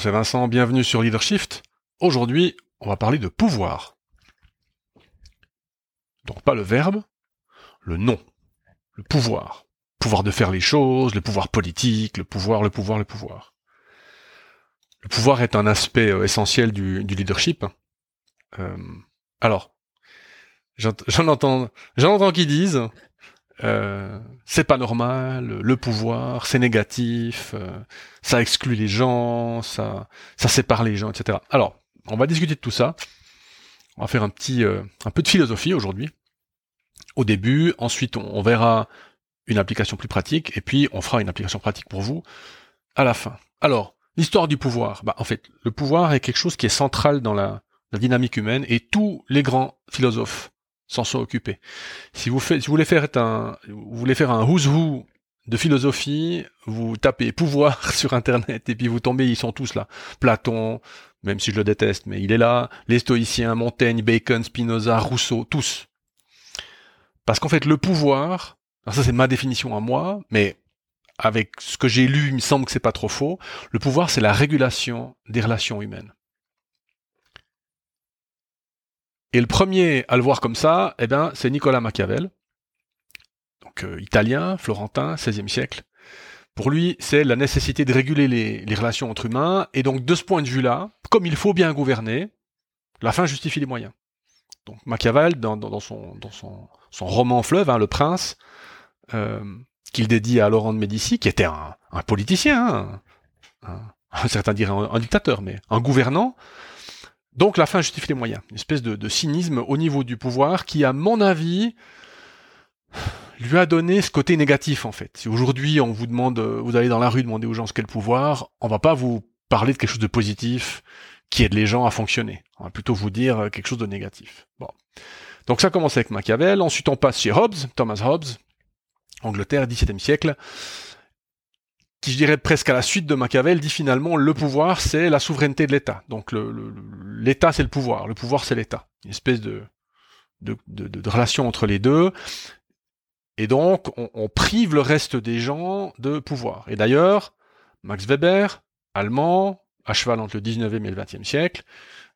C'est Vincent, bienvenue sur Leadership. Aujourd'hui, on va parler de pouvoir. Donc pas le verbe, le nom, le pouvoir. Pouvoir de faire les choses, le pouvoir politique, le pouvoir, le pouvoir, le pouvoir. Le pouvoir est un aspect euh, essentiel du, leadership. Euh, alors, j'en entends, j'en qui disent, euh, c'est pas normal, le pouvoir, c'est négatif, euh, ça exclut les gens, ça, ça sépare les gens, etc. Alors, on va discuter de tout ça. On va faire un petit, euh, un peu de philosophie aujourd'hui. Au début, ensuite on, verra une application plus pratique, et puis on fera une application pratique pour vous à la fin. Alors, l'histoire du pouvoir. Bah, en fait, le pouvoir est quelque chose qui est central dans la, la dynamique humaine, et tous les grands philosophes s'en sont occupés. Si vous, voulez faire un, vous voulez who's who de philosophie, vous tapez pouvoir sur internet et puis vous tombez, ils sont tous là. Platon, même si je le déteste, mais il est là. Les stoïciens, Montaigne, Bacon, Spinoza, Rousseau, tous. Parce qu'en fait, le pouvoir, ça c'est ma définition à moi, mais avec ce que j'ai lu, il me semble que c'est pas trop faux. Le pouvoir, c'est la régulation des relations humaines. Et le premier à le voir comme ça, eh ben, c'est Nicolas Machiavel, donc euh, italien, florentin, 16e siècle. Pour lui, c'est la nécessité de réguler les, relations entre humains, et donc de ce point de vue-là, comme il faut bien gouverner, la fin justifie les moyens. Donc Machiavel, dans, son, roman Fleuve, hein, Le Prince, euh, qu'il dédie à Laurent de Médicis, qui était un, politicien, hein, certains diraient un, dictateur, mais un gouvernant, donc la fin justifie les moyens. Une espèce de, cynisme au niveau du pouvoir qui, à mon avis, lui a donné ce côté négatif en fait. Si aujourd'hui on vous demande, vous allez dans la rue demander aux gens ce qu'est le pouvoir, on va pas vous parler de quelque chose de positif qui aide les gens à fonctionner. On va plutôt vous dire quelque chose de négatif. Bon. Donc ça commence avec Machiavel, ensuite on passe chez Hobbes, Thomas Hobbes, Angleterre, XVIIe siècle qui je dirais presque à la suite de Machiavel, dit finalement le pouvoir c'est la souveraineté de l'État. Donc l'État c'est le pouvoir, le pouvoir c'est l'État. Une espèce de, relation entre les deux. Et donc on, prive le reste des gens de pouvoir. Et d'ailleurs, Max Weber, allemand, à cheval entre le 19e et le 20e siècle,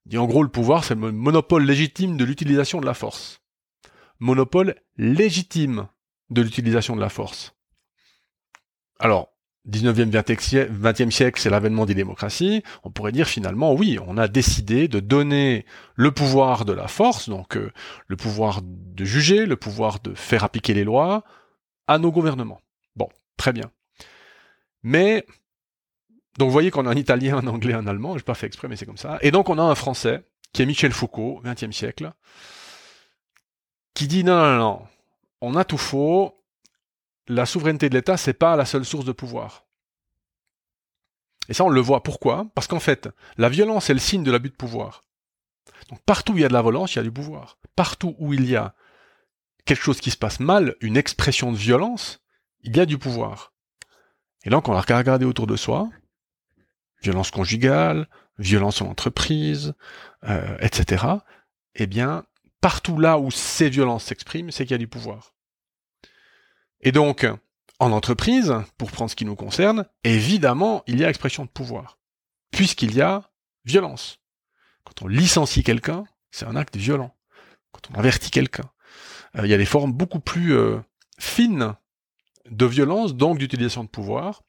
dit en gros le pouvoir c'est le monopole légitime de l'utilisation de la force. Monopole légitime de l'utilisation de la force. Alors, 19e, 20e siècle, c'est l'avènement des démocraties, on pourrait dire finalement, oui, on a décidé de donner le pouvoir de la force, donc euh, le pouvoir de juger, le pouvoir de faire appliquer les lois, à nos gouvernements. Bon, très bien. Mais, donc vous voyez qu'on a un italien, un anglais, un allemand, j'ai pas fait exprès, mais c'est comme ça. Et donc on a un français, qui est Michel Foucault, 20e siècle, qui dit non, non, non, on a tout faux, la souveraineté de l'État, c'est pas la seule source de pouvoir. Et ça, on le voit. Pourquoi? Parce qu'en fait, la violence est le signe de l'abus de pouvoir. Donc partout où il y a de la violence, il y a du pouvoir. Partout où il y a quelque chose qui se passe mal, une expression de violence, il y a du pouvoir. Et donc, on a regardé autour de soi, violence conjugale, violence en entreprise, euh, etc. Eh bien, partout là où ces violences s'expriment, c'est qu'il y a du pouvoir. Et donc, en entreprise, pour prendre ce qui nous concerne, évidemment, il y a expression de pouvoir, puisqu'il y a violence. Quand on licencie quelqu'un, c'est un acte violent. Quand on avertit quelqu'un, euh, il y a des formes beaucoup plus euh, fines de violence, donc d'utilisation de pouvoir.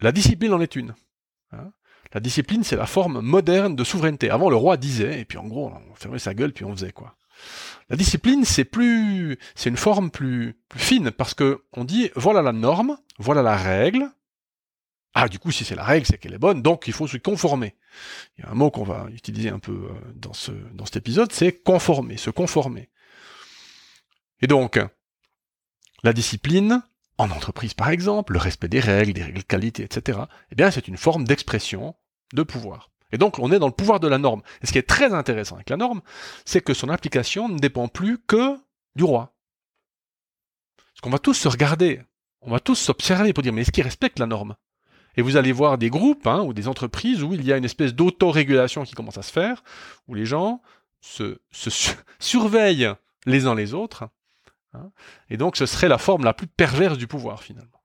La discipline en est une. Hein. la discipline, c'est la forme moderne de souveraineté. Avant, le roi disait, et puis en gros, on fermait sa gueule, puis on faisait quoi? La discipline, c'est plus, c'est une forme plus, fine parce que on dit voilà la norme, voilà la règle. Ah, du coup, si c'est la règle, c'est qu'elle est bonne, donc il faut se conformer. Il y a un mot qu'on va utiliser un peu euh, dans ce, dans cet épisode, c'est conformer, se conformer. Et donc, la discipline, en entreprise par exemple, le respect des règles, des règles de qualité, etc., eh bien, c'est une forme d'expression de pouvoir. Et donc, on est dans le pouvoir de la norme. Et ce qui est très intéressant avec la norme, c'est que son application ne dépend plus que du roi. Parce qu'on va tous se regarder, on va tous s'observer pour dire, mais est-ce qu'il respecte la norme? Et vous allez voir des groupes hein, ou des entreprises où il y a une espèce d'autorégulation qui commence à se faire, où les gens se, surveillent les uns les autres. Hein. et donc, ce serait la forme la plus perverse du pouvoir, finalement.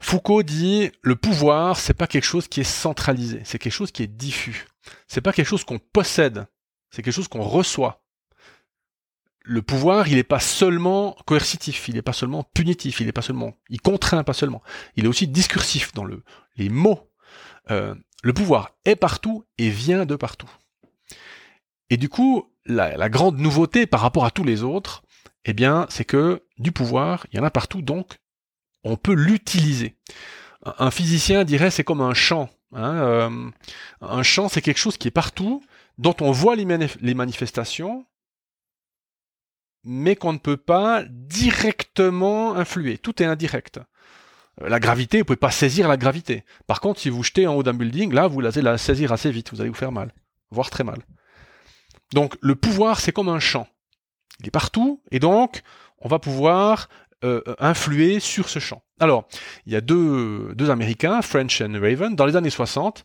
Foucault dit le pouvoir, c'est pas quelque chose qui est centralisé, c'est quelque chose qui est diffus. C'est pas quelque chose qu'on possède, c'est quelque chose qu'on reçoit. Le pouvoir, il n'est pas seulement coercitif, il n'est pas seulement punitif, il n'est pas seulement, il contraint pas seulement, il est aussi discursif dans le, les mots. Euh, le pouvoir est partout et vient de partout. Et du coup, la, la, grande nouveauté par rapport à tous les autres, eh bien, c'est que du pouvoir, il y en a partout, donc on peut l'utiliser. Un physicien dirait c'est comme un champ. Hein, euh, un champ, c'est quelque chose qui est partout, dont on voit les, manifestations, mais qu'on ne peut pas directement influer. Tout est indirect. La gravité, vous pouvez pas saisir la gravité. Par contre, si vous jetez en haut d'un building, là, vous allez la saisir assez vite, vous allez vous faire mal, voire très mal. Donc, le pouvoir, c'est comme un champ. Il est partout, et donc, on va pouvoir euh, influer sur ce champ. Alors, il y a deux, deux Américains, French and Raven, dans les années 60,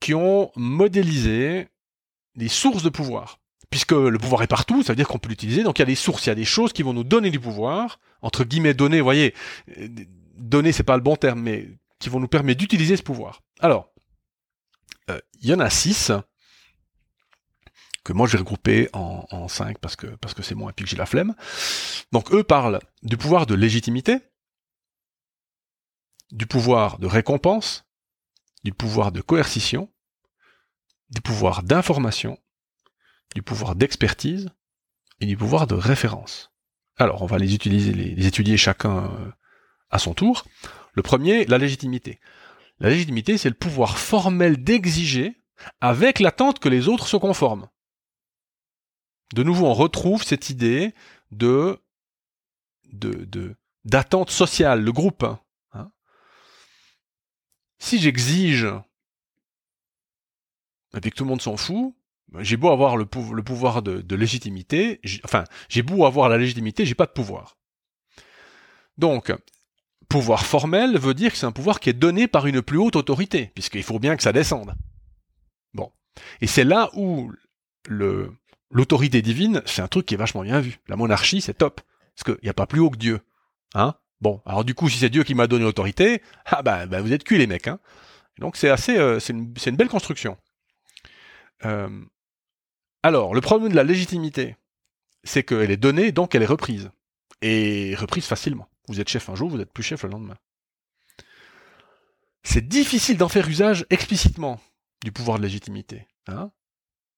qui ont modélisé les sources de pouvoir. Puisque le pouvoir est partout, ça veut dire qu'on peut l'utiliser, donc il y a des sources, il y a des choses qui vont nous donner du pouvoir, entre guillemets donner, vous voyez, euh, donner c'est pas le bon terme, mais qui vont nous permettre d'utiliser ce pouvoir. Alors, euh, il y en a six, que moi je vais regrouper en, en cinq parce que parce que c'est moi et puis que j'ai la flemme. Donc eux parlent du pouvoir de légitimité, du pouvoir de récompense, du pouvoir de coercition, du pouvoir d'information, du pouvoir d'expertise et du pouvoir de référence. Alors on va les utiliser, les, étudier chacun euh, à son tour. Le premier, la légitimité. La légitimité, c'est le pouvoir formel d'exiger avec l'attente que les autres se conforment de nouveau, on retrouve cette idée de de d'attente sociale, le groupe. Hein. Si j'exige et que tout le monde s'en fout, j'ai beau avoir le, pouvoir de, légitimité, enfin, j'ai beau avoir la légitimité, j'ai pas de pouvoir. Donc, pouvoir formel veut dire que c'est un pouvoir qui est donné par une plus haute autorité, puisqu'il faut bien que ça descende. Bon. Et c'est là où le, l'autorité divine, c'est un truc qui est vachement bien vu. La monarchie, c'est top. Parce qu'il n'y a pas plus haut que Dieu. Hein Bon, alors du coup, si c'est Dieu qui m'a donné l'autorité, ah bah, bah, vous êtes cuits les mecs. Hein donc c'est assez, euh, c'est une, belle construction. Euh, alors, le problème de la légitimité, c'est qu'elle est donnée, donc elle est reprise. Et reprise facilement. Vous êtes chef un jour, vous êtes plus chef le lendemain. C'est difficile d'en faire usage explicitement du pouvoir de légitimité. Hein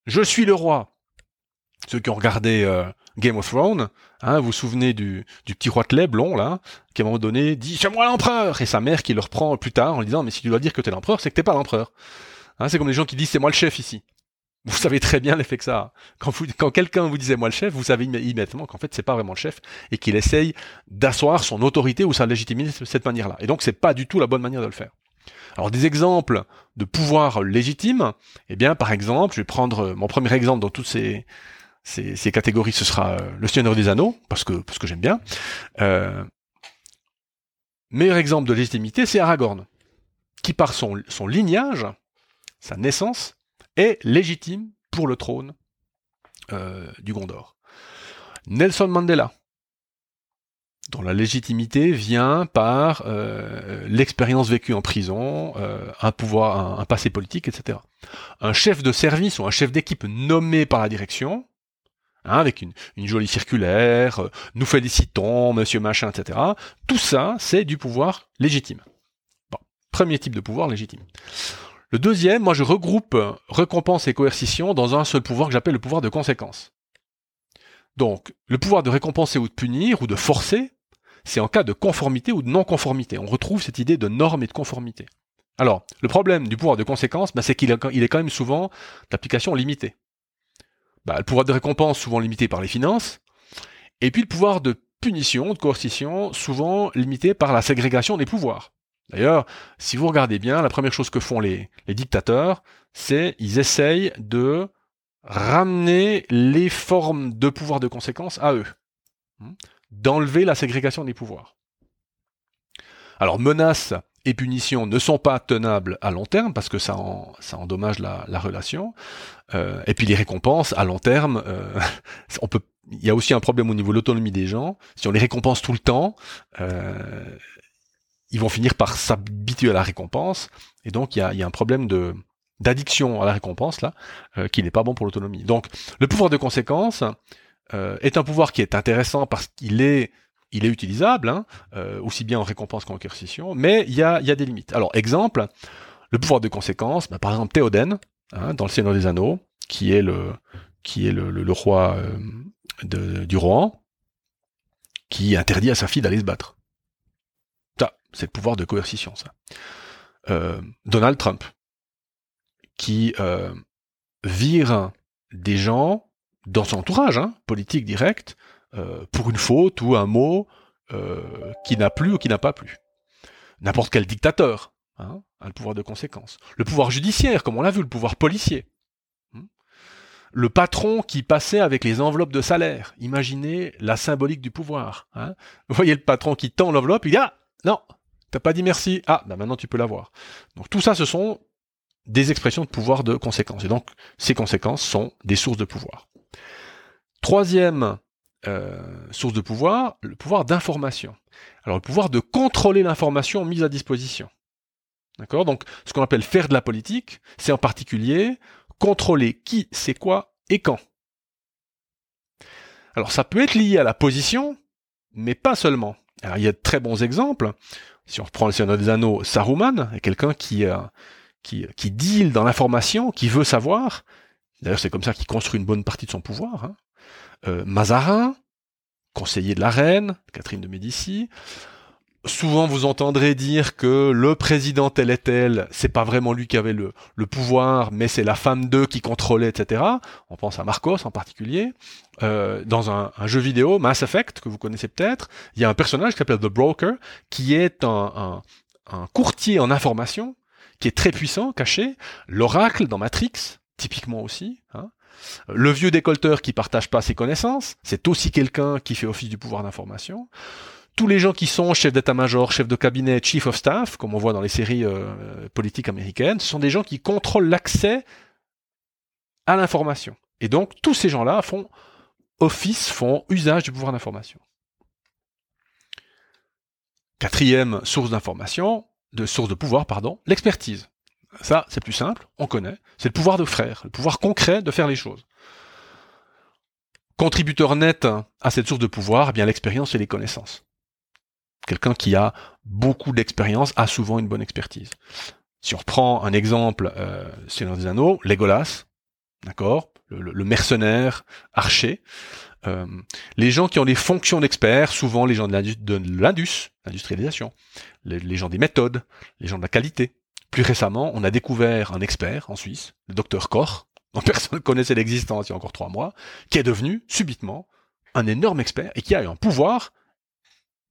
Je suis le roi ceux qui ont regardé euh, Game of Thrones, hein, vous souvenez du, du petit roitelet blond là, qui à un moment donné dit c'est moi l'empereur et sa mère qui le reprend plus tard en lui disant mais si tu dois dire que t'es l'empereur, c'est que t'es pas l'empereur. Hein, c'est comme les gens qui disent c'est moi le chef ici. Vous savez très bien l'effet que ça a. Quand, quelqu'un vous disait moi le chef, vous savez immédiatement qu'en fait c'est pas vraiment le chef et qu'il essaye d'asseoir son autorité ou sa légitimité de cette manière-là. Et donc c'est pas du tout la bonne manière de le faire. Alors des exemples de pouvoir légitime, eh bien par exemple, je vais prendre mon premier exemple dans toutes ces ces, catégories, ce sera euh, le Seigneur des Anneaux, parce que, parce que j'aime bien. Euh, meilleur exemple de légitimité, c'est Aragorn, qui par son, son lignage, sa naissance, est légitime pour le trône euh, du Gondor. Nelson Mandela, dont la légitimité vient par l'expérience vécue en prison, un pouvoir, un, passé politique, etc. Un chef de service ou un chef d'équipe nommé par la direction, Hein, avec une, jolie circulaire, euh, nous félicitons, monsieur machin, etc. Tout ça, c'est du pouvoir légitime. Premier type de pouvoir légitime. Le deuxième, moi je regroupe récompense et coercition dans un seul pouvoir que j'appelle le pouvoir de conséquence. Donc, le pouvoir de récompenser ou de punir ou de forcer, c'est en cas de conformité ou de non-conformité. On retrouve cette idée de norme et de conformité. Alors, le problème du pouvoir de conséquence, ben, c'est qu'il est quand même souvent d'application limitée bah, le pouvoir de récompense souvent limité par les finances, et puis le pouvoir de punition, de coercition, souvent limité par la ségrégation des pouvoirs. D'ailleurs, si vous regardez bien, la première chose que font les, dictateurs, c'est ils essayent de ramener les formes de pouvoir de conséquence à eux, hmm, d'enlever la ségrégation des pouvoirs. Alors menace et punitions ne sont pas tenables à long terme parce que ça, ça endommage la, la relation. Euh, et puis les récompenses à long terme, euh, on peut. Il y a aussi un problème au niveau de l'autonomie des gens. Si on les récompense tout le temps, euh, ils vont finir par s'habituer à la récompense, et donc il y a, y a, un problème de d'addiction à la récompense là, euh, qui n'est pas bon pour l'autonomie. Donc le pouvoir de conséquence euh, est un pouvoir qui est intéressant parce qu'il est il est utilisable, hein, euh, aussi bien en récompense qu'en coercition, mais il y a, des limites. Alors exemple, le pouvoir de conséquence, bah, par exemple Théoden, hein, dans le Seigneur des Anneaux, qui est le roi euh, du Rohan, qui interdit à sa fille d'aller se battre. Ça, c'est le pouvoir de coercition, ça. Euh, Donald Trump, qui vire des gens dans son entourage, hein, politique direct, pour une faute ou un mot euh, qui n'a plus ou qui n'a pas plu. N'importe quel dictateur hein, a le pouvoir de conséquence. Le pouvoir judiciaire, comme on l'a vu, le pouvoir policier. Hmm. Le patron qui passait avec les enveloppes de salaire. Imaginez la symbolique du pouvoir. Hein. Vous voyez le patron qui tend l'enveloppe, il dit Ah, non, t'as pas dit merci. Ah, ben maintenant tu peux l'avoir. Donc tout ça, ce sont des expressions de pouvoir de conséquence. Et donc, ces conséquences sont des sources de pouvoir. Troisième euh, source de pouvoir, le pouvoir d'information. Alors, le pouvoir de contrôler l'information mise à disposition. D'accord? Donc, ce qu'on appelle faire de la politique, c'est en particulier contrôler qui, c'est quoi et quand. Alors, ça peut être lié à la position, mais pas seulement. Alors, il y a de très bons exemples. Si on reprend le Seigneur des Anneaux, Saruman quelqu'un qui, euh, qui, qui deal dans l'information, qui veut savoir. D'ailleurs, c'est comme ça qu'il construit une bonne partie de son pouvoir. Hein. Euh, Mazarin, conseiller de la reine, Catherine de Médicis. Souvent, vous entendrez dire que le président tel et tel, c'est pas vraiment lui qui avait le, pouvoir, mais c'est la femme d'eux qui contrôlait, etc. On pense à Marcos en particulier. Euh, dans un, jeu vidéo, Mass Effect, que vous connaissez peut-être, il y a un personnage qui s'appelle The Broker, qui est un courtier en information, qui est très puissant, caché. L'oracle dans Matrix, typiquement aussi. Hein. Le vieux décolteur qui partage pas ses connaissances, c'est aussi quelqu'un qui fait office du pouvoir d'information. Tous les gens qui sont chefs d'état-major, chefs de cabinet, chief of staff, comme on voit dans les séries euh, politiques américaines, ce sont des gens qui contrôlent l'accès à l'information. Et donc tous ces gens-là font office, font usage du pouvoir d'information. Quatrième source d'information, de source de pouvoir, pardon, l'expertise. Ça, c'est plus simple, on connaît. C'est le pouvoir de frère, le pouvoir concret de faire les choses. Contributeur net à cette source de pouvoir, eh bien l'expérience et les connaissances. Quelqu'un qui a beaucoup d'expérience a souvent une bonne expertise. Si on reprend un exemple, euh, Seigneur des Anneaux, Legolas, d'accord, le, mercenaire archer, euh, les gens qui ont des fonctions d'experts, souvent les gens de l'indus, l'industrialisation, les, gens des méthodes, les gens de la qualité. Plus récemment, on a découvert un expert en Suisse, le docteur Koch, dont personne ne connaissait l'existence il y a encore trois mois, qui est devenu subitement un énorme expert et qui a un pouvoir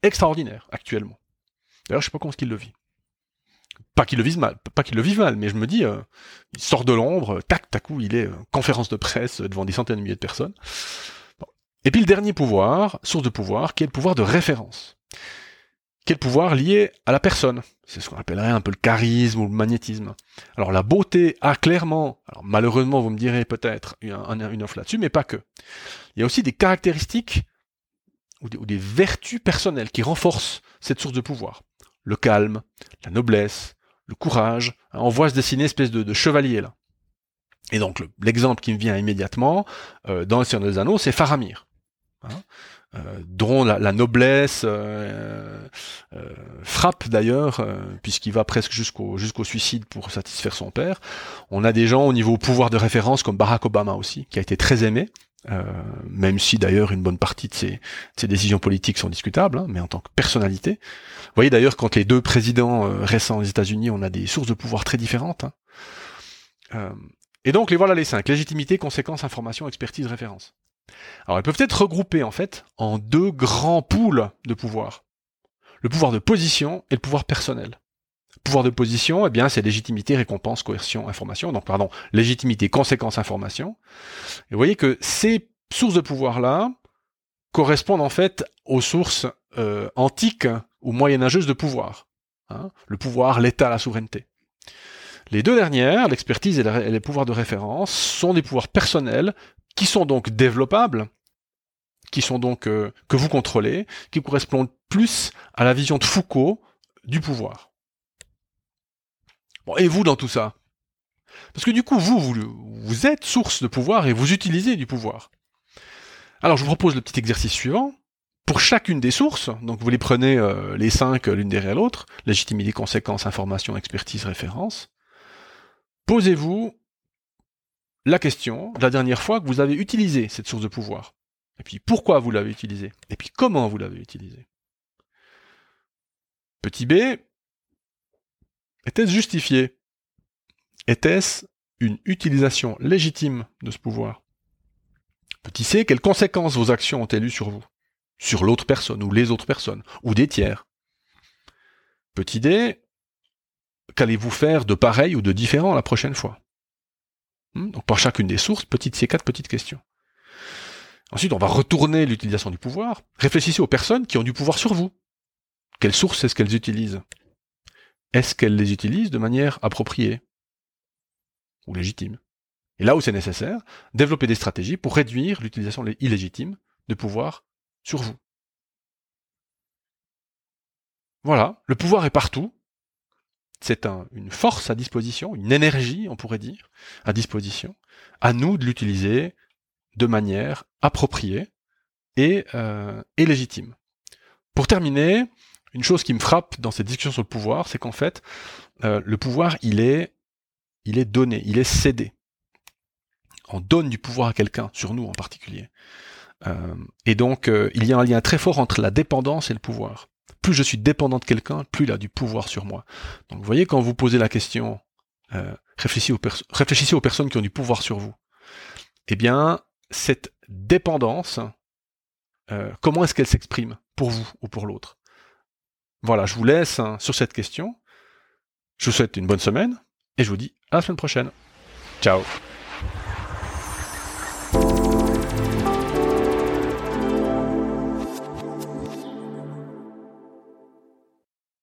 extraordinaire actuellement. D'ailleurs, je sais pas comment est-ce qu'il le vit. Pas qu'il le vise mal, pas qu'il le vive mal, mais je me dis, euh, il sort de l'ombre, tac, tac, il est euh, conférence de presse devant des centaines de milliers de personnes. Et puis le dernier pouvoir, source de pouvoir, qui est le pouvoir de référence. Le pouvoir lié à la personne. C'est ce qu'on appellerait un peu le charisme ou le magnétisme. Alors la beauté a clairement, alors malheureusement vous me direz peut-être une offre là-dessus, mais pas que. Il y a aussi des caractéristiques ou des, vertus personnelles qui renforcent cette source de pouvoir. Le calme, la noblesse, le courage. On voit se dessiner une espèce de, chevalier là. Et donc l'exemple qui me vient immédiatement euh, dans le Seigneur des Anneaux, c'est Faramir. Hein, dont la, noblesse euh, euh, frappe d'ailleurs, puisqu'il va presque jusqu'au jusqu'au suicide pour satisfaire son père. On a des gens au niveau pouvoir de référence comme Barack Obama aussi, qui a été très aimé, même si d'ailleurs une bonne partie de ses, ses décisions politiques sont discutables, hein, mais en tant que personnalité. Vous voyez d'ailleurs quand les deux présidents récents aux États-Unis, on a des sources de pouvoir très différentes. Hein. et donc les voilà les cinq légitimité, conséquence, information, expertise, référence. Alors elles peuvent être regroupées en fait en deux grands pools de pouvoir. Le pouvoir de position et le pouvoir personnel. Le pouvoir de position, eh bien, c'est légitimité, récompense, coercion, information. Donc, pardon, légitimité, conséquence, information. Et vous voyez que ces sources de pouvoir-là correspondent en fait aux sources euh, antiques ou moyenâgeuses de pouvoir. Hein. le pouvoir, l'État, la souveraineté. Les deux dernières, l'expertise et, les pouvoirs de référence, sont des pouvoirs personnels qui sont donc développables, qui sont donc euh, que vous contrôlez, qui correspondent plus à la vision de Foucault du pouvoir. Et vous dans tout ça? Parce que du coup, vous, vous, êtes source de pouvoir et vous utilisez du pouvoir. Alors je vous propose le petit exercice suivant. Pour chacune des sources, donc vous les prenez euh, les cinq l'une derrière l'autre, légitimité, conséquence, information, expertise, référence, posez-vous la question de la dernière fois que vous avez utilisé cette source de pouvoir. Et puis pourquoi vous l'avez utilisée? Et puis comment vous l'avez utilisée? Petit b, était-ce justifié? Était-ce une utilisation légitime de ce pouvoir? Petit c, quelles conséquences vos actions ont-elles eues sur vous? Sur l'autre personne, ou les autres personnes, ou des tiers? Petit d, qu'allez-vous faire de pareil ou de différent la prochaine fois? Donc par chacune des sources, petite c, quatre petites questions. Ensuite, on va retourner l'utilisation du pouvoir. Réfléchissez aux personnes qui ont du pouvoir sur vous. Quelles sources est-ce qu'elles utilisent? Est-ce qu'elles les utilisent de manière appropriée ou légitime? Et là où c'est nécessaire, développer des stratégies pour réduire l'utilisation illégitime de pouvoir sur vous. Voilà, le pouvoir est partout. C'est une force à disposition, une énergie, on pourrait dire, à disposition. À nous de l'utiliser de manière appropriée et, euh, légitime. Pour terminer, une chose qui me frappe dans cette discussion sur le pouvoir, c'est qu'en fait, euh, le pouvoir, il est, donné, il est cédé. On donne du pouvoir à quelqu'un, sur nous en particulier. Euh, et donc, il y a un lien très fort entre la dépendance et le pouvoir. Plus je suis dépendant de quelqu'un, plus il a du pouvoir sur moi. Donc, vous voyez, quand vous posez la question, réfléchissez aux, réfléchissez aux personnes qui ont du pouvoir sur vous. Eh bien, cette dépendance, comment est-ce qu'elle s'exprime pour vous ou pour l'autre? Voilà, je vous laisse hein, sur cette question. Je vous souhaite une bonne semaine et je vous dis à la semaine prochaine. Ciao